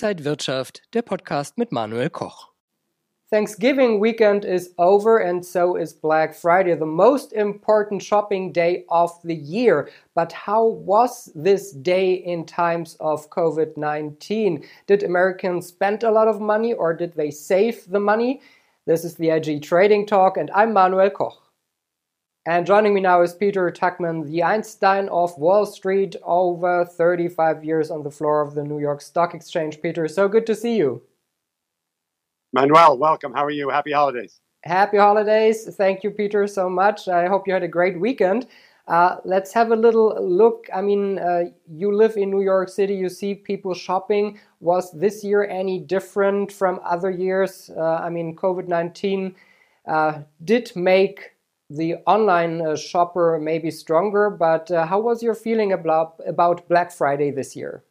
Inside Wirtschaft, der Podcast mit Manuel Koch. Thanksgiving weekend is over and so is Black Friday, the most important shopping day of the year. But how was this day in times of COVID 19? Did Americans spend a lot of money or did they save the money? This is the IG Trading Talk, and I'm Manuel Koch. And joining me now is Peter Tuchman, the Einstein of Wall Street, over 35 years on the floor of the New York Stock Exchange. Peter, so good to see you. Manuel, welcome. How are you? Happy holidays. Happy holidays. Thank you, Peter, so much. I hope you had a great weekend. Uh, let's have a little look. I mean, uh, you live in New York City, you see people shopping. Was this year any different from other years? Uh, I mean, COVID 19 uh, did make the online uh, shopper maybe stronger, but uh, how was your feeling about, about Black Friday this year?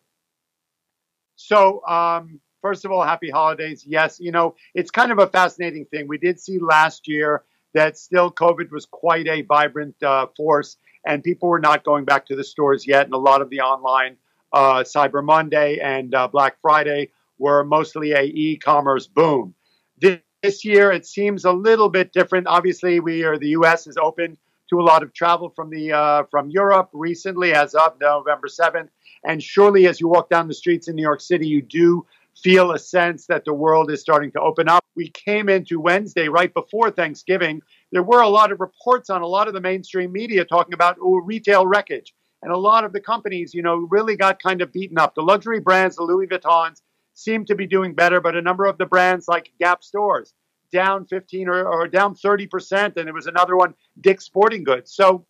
So, um, first of all, happy holidays. Yes, you know, it's kind of a fascinating thing. We did see last year that still COVID was quite a vibrant uh, force, and people were not going back to the stores yet. And a lot of the online uh, Cyber Monday and uh, Black Friday were mostly a e-commerce boom. This, this year, it seems a little bit different. Obviously, we are the U.S. is open to a lot of travel from the uh, from Europe recently, as of November seventh. And surely, as you walk down the streets in New York City, you do feel a sense that the world is starting to open up. We came into Wednesday right before Thanksgiving. There were a lot of reports on a lot of the mainstream media talking about oh, retail wreckage. And a lot of the companies, you know, really got kind of beaten up. The luxury brands, the Louis Vuittons, seem to be doing better, but a number of the brands like Gap stores down 15 or, or down 30%. And there was another one, Dick's Sporting Goods. So,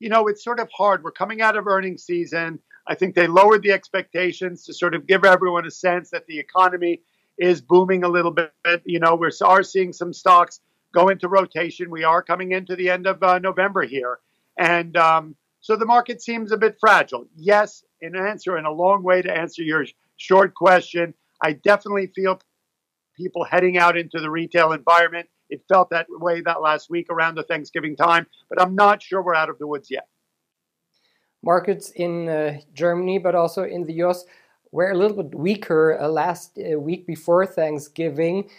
you know, it's sort of hard. We're coming out of earnings season. I think they lowered the expectations to sort of give everyone a sense that the economy is booming a little bit. You know, we are seeing some stocks go into rotation. We are coming into the end of uh, November here. And um, so the market seems a bit fragile. Yes, in answer, in a long way to answer your short question, I definitely feel people heading out into the retail environment. It felt that way that last week around the Thanksgiving time, but I'm not sure we're out of the woods yet markets in uh, Germany, but also in the US, were a little bit weaker uh, last uh, week before Thanksgiving.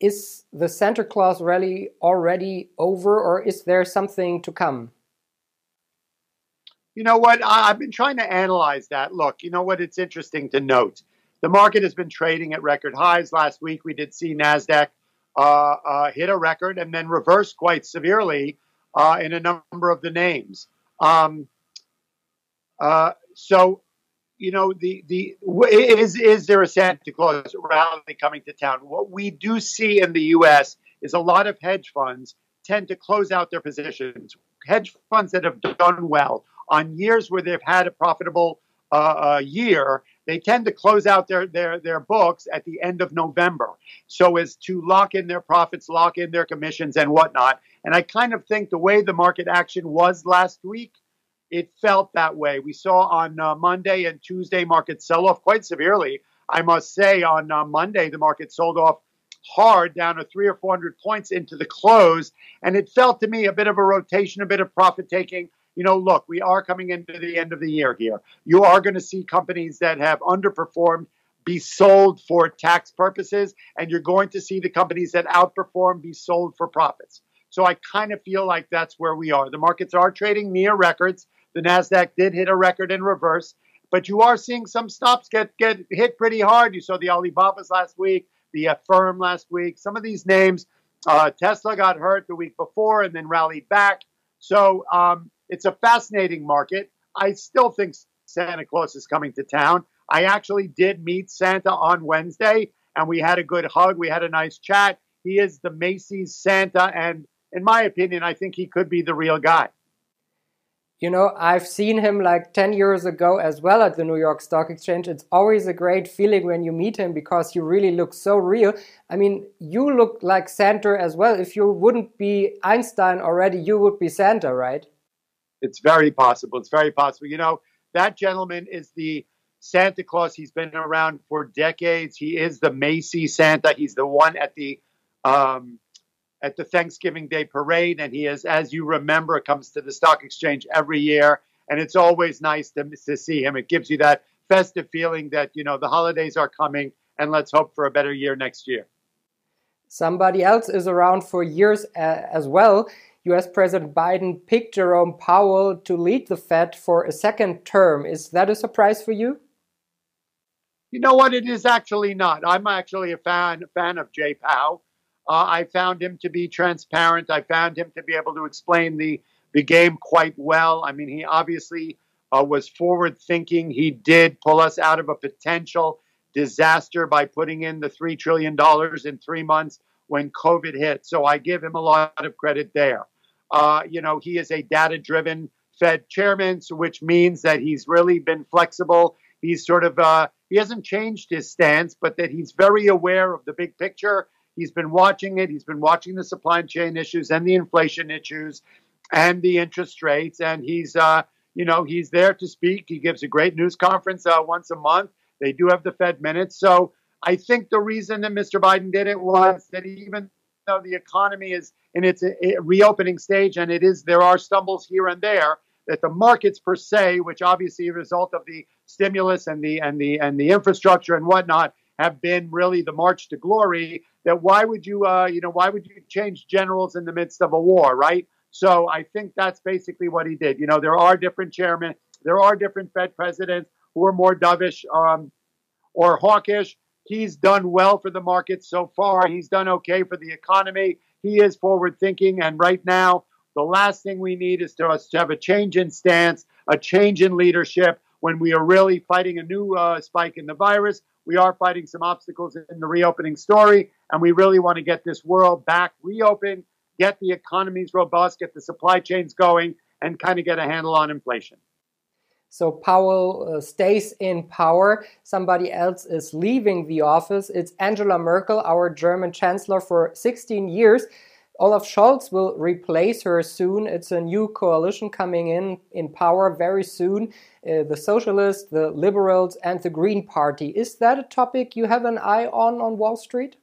Is the Santa Claus rally already over, or is there something to come? You know what? I, have been trying to analyze that. Look, you know what? It's interesting to note. The market has been trading at record highs. Last week, we did see NASDAQ uh, uh, hit a record and then reverse quite severely uh, in a number of the names. Um, uh, so, you know, the the is is there a Santa Claus rally coming to town? What we do see in the U.S. is a lot of hedge funds tend to close out their positions. Hedge funds that have done well on years where they've had a profitable uh, uh, year, they tend to close out their, their, their books at the end of November so as to lock in their profits, lock in their commissions, and whatnot. And I kind of think the way the market action was last week it felt that way. We saw on uh, Monday and Tuesday markets sell off quite severely. I must say, on uh, Monday, the market sold off hard down to three or 400 points into the close. And it felt to me a bit of a rotation, a bit of profit taking. You know, look, we are coming into the end of the year here. You are going to see companies that have underperformed be sold for tax purposes, and you're going to see the companies that outperform be sold for profits. So I kind of feel like that's where we are. The markets are trading near records. The Nasdaq did hit a record in reverse, but you are seeing some stops get get hit pretty hard. You saw the Alibabas last week, the Affirm last week. Some of these names, uh, Tesla got hurt the week before and then rallied back. So um, it's a fascinating market. I still think Santa Claus is coming to town. I actually did meet Santa on Wednesday, and we had a good hug. We had a nice chat. He is the Macy's Santa, and in my opinion, I think he could be the real guy. You know, I've seen him like 10 years ago as well at the New York Stock Exchange. It's always a great feeling when you meet him because you really look so real. I mean, you look like Santa as well. If you wouldn't be Einstein already, you would be Santa, right? It's very possible. It's very possible. You know, that gentleman is the Santa Claus. He's been around for decades. He is the Macy Santa. He's the one at the um, at the Thanksgiving Day parade. And he is, as you remember, comes to the stock exchange every year. And it's always nice to, to see him. It gives you that festive feeling that, you know, the holidays are coming and let's hope for a better year next year. Somebody else is around for years uh, as well. US President Biden picked Jerome Powell to lead the Fed for a second term. Is that a surprise for you? You know what? It is actually not. I'm actually a fan fan of Jay Powell. Uh, I found him to be transparent. I found him to be able to explain the the game quite well. I mean, he obviously uh, was forward thinking. He did pull us out of a potential disaster by putting in the $3 trillion in three months when COVID hit. So I give him a lot of credit there. Uh, you know, he is a data driven Fed chairman, so which means that he's really been flexible. He's sort of, uh, he hasn't changed his stance, but that he's very aware of the big picture. He's been watching it. He's been watching the supply chain issues and the inflation issues and the interest rates. And he's, uh, you know, he's there to speak. He gives a great news conference uh, once a month. They do have the Fed minutes. So I think the reason that Mr. Biden did it was that even though the economy is in its uh, reopening stage and it is, there are stumbles here and there, that the markets per se, which obviously a result of the stimulus and the and the and the infrastructure and whatnot, have been really the march to glory. That why would you, uh, you know, why would you change generals in the midst of a war, right? So I think that's basically what he did. You know, there are different chairmen, there are different Fed presidents who are more dovish um, or hawkish. He's done well for the market so far. He's done okay for the economy. He is forward thinking. And right now, the last thing we need is to us to have a change in stance, a change in leadership when we are really fighting a new uh, spike in the virus. We are fighting some obstacles in the reopening story, and we really want to get this world back reopened get the economies robust, get the supply chains going, and kind of get a handle on inflation. So Powell uh, stays in power. Somebody else is leaving the office. It's Angela Merkel, our German chancellor for 16 years. Olaf Scholz will replace her soon. It's a new coalition coming in in power very soon. Uh, the Socialists, the Liberals, and the Green Party. Is that a topic you have an eye on on Wall Street?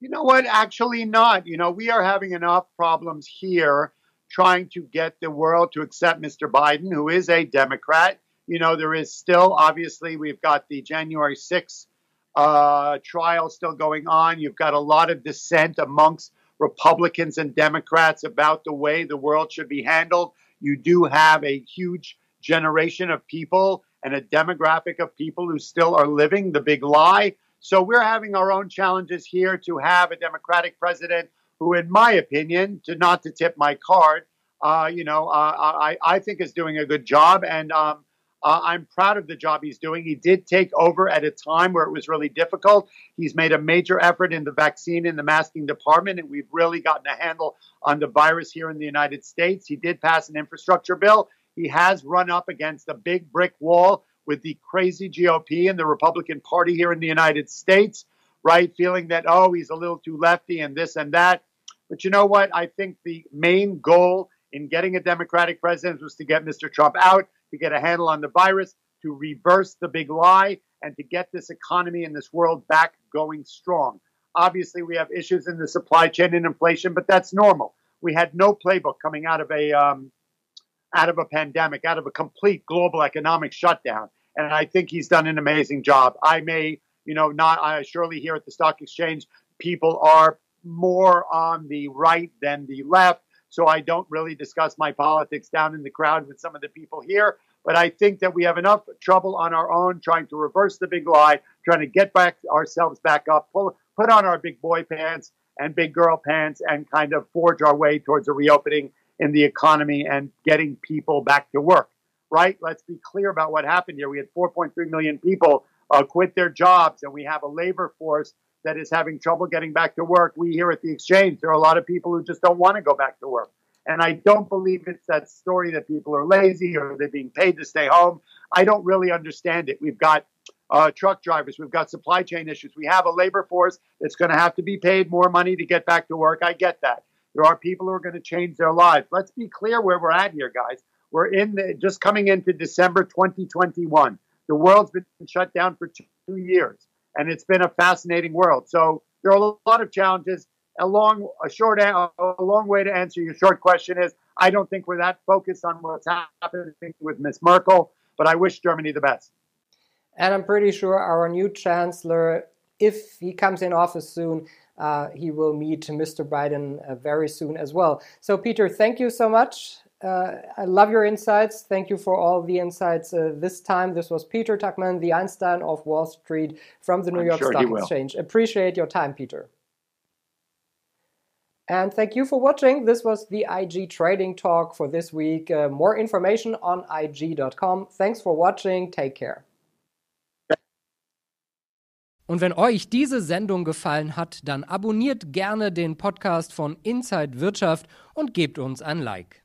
You know what? Actually, not. You know, we are having enough problems here trying to get the world to accept Mr. Biden, who is a Democrat. You know, there is still, obviously, we've got the January 6th uh, trial still going on. You've got a lot of dissent amongst Republicans and Democrats about the way the world should be handled. You do have a huge generation of people and a demographic of people who still are living the big lie. So we're having our own challenges here to have a Democratic president who, in my opinion, to not to tip my card, uh, you know, uh, I, I think is doing a good job. And um, uh, I'm proud of the job he's doing. He did take over at a time where it was really difficult. He's made a major effort in the vaccine and the masking department, and we've really gotten a handle on the virus here in the United States. He did pass an infrastructure bill. He has run up against a big brick wall with the crazy GOP and the Republican Party here in the United States, right? Feeling that, oh, he's a little too lefty and this and that. But you know what? I think the main goal in getting a Democratic president was to get Mr. Trump out, to get a handle on the virus, to reverse the big lie, and to get this economy and this world back going strong. Obviously, we have issues in the supply chain and inflation, but that's normal. We had no playbook coming out of a um, out of a pandemic, out of a complete global economic shutdown. And I think he's done an amazing job. I may, you know, not, I surely here at the stock exchange, people are more on the right than the left. So I don't really discuss my politics down in the crowd with some of the people here. But I think that we have enough trouble on our own trying to reverse the big lie, trying to get back ourselves back up, pull, put on our big boy pants and big girl pants, and kind of forge our way towards a reopening in the economy and getting people back to work, right? Let's be clear about what happened here. We had 4.3 million people uh, quit their jobs, and we have a labor force that is having trouble getting back to work. We here at the exchange, there are a lot of people who just don't want to go back to work. And I don't believe it's that story that people are lazy or they're being paid to stay home. I don't really understand it. We've got uh, truck drivers, we've got supply chain issues. We have a labor force that's going to have to be paid more money to get back to work. I get that. There are people who are going to change their lives. Let's be clear where we're at here, guys. We're in the, just coming into December 2021. The world's been shut down for two years, and it's been a fascinating world. So there are a lot of challenges. A long, a short, a long way to answer your short question is I don't think we're that focused on what's happening with Miss Merkel, but I wish Germany the best. And I'm pretty sure our new chancellor, if he comes in office soon, uh, he will meet Mr. Biden uh, very soon as well. So, Peter, thank you so much. Uh, I love your insights. Thank you for all the insights uh, this time. This was Peter Tuchman, the Einstein of Wall Street from the New I'm York sure Stock Exchange. Appreciate your time, Peter. And thank you for watching. This was the IG Trading Talk for this week. Uh, more information on IG.com. Thanks for watching. Take care. Und wenn euch diese Sendung gefallen hat, dann abonniert gerne den Podcast von Inside Wirtschaft und gebt uns ein Like.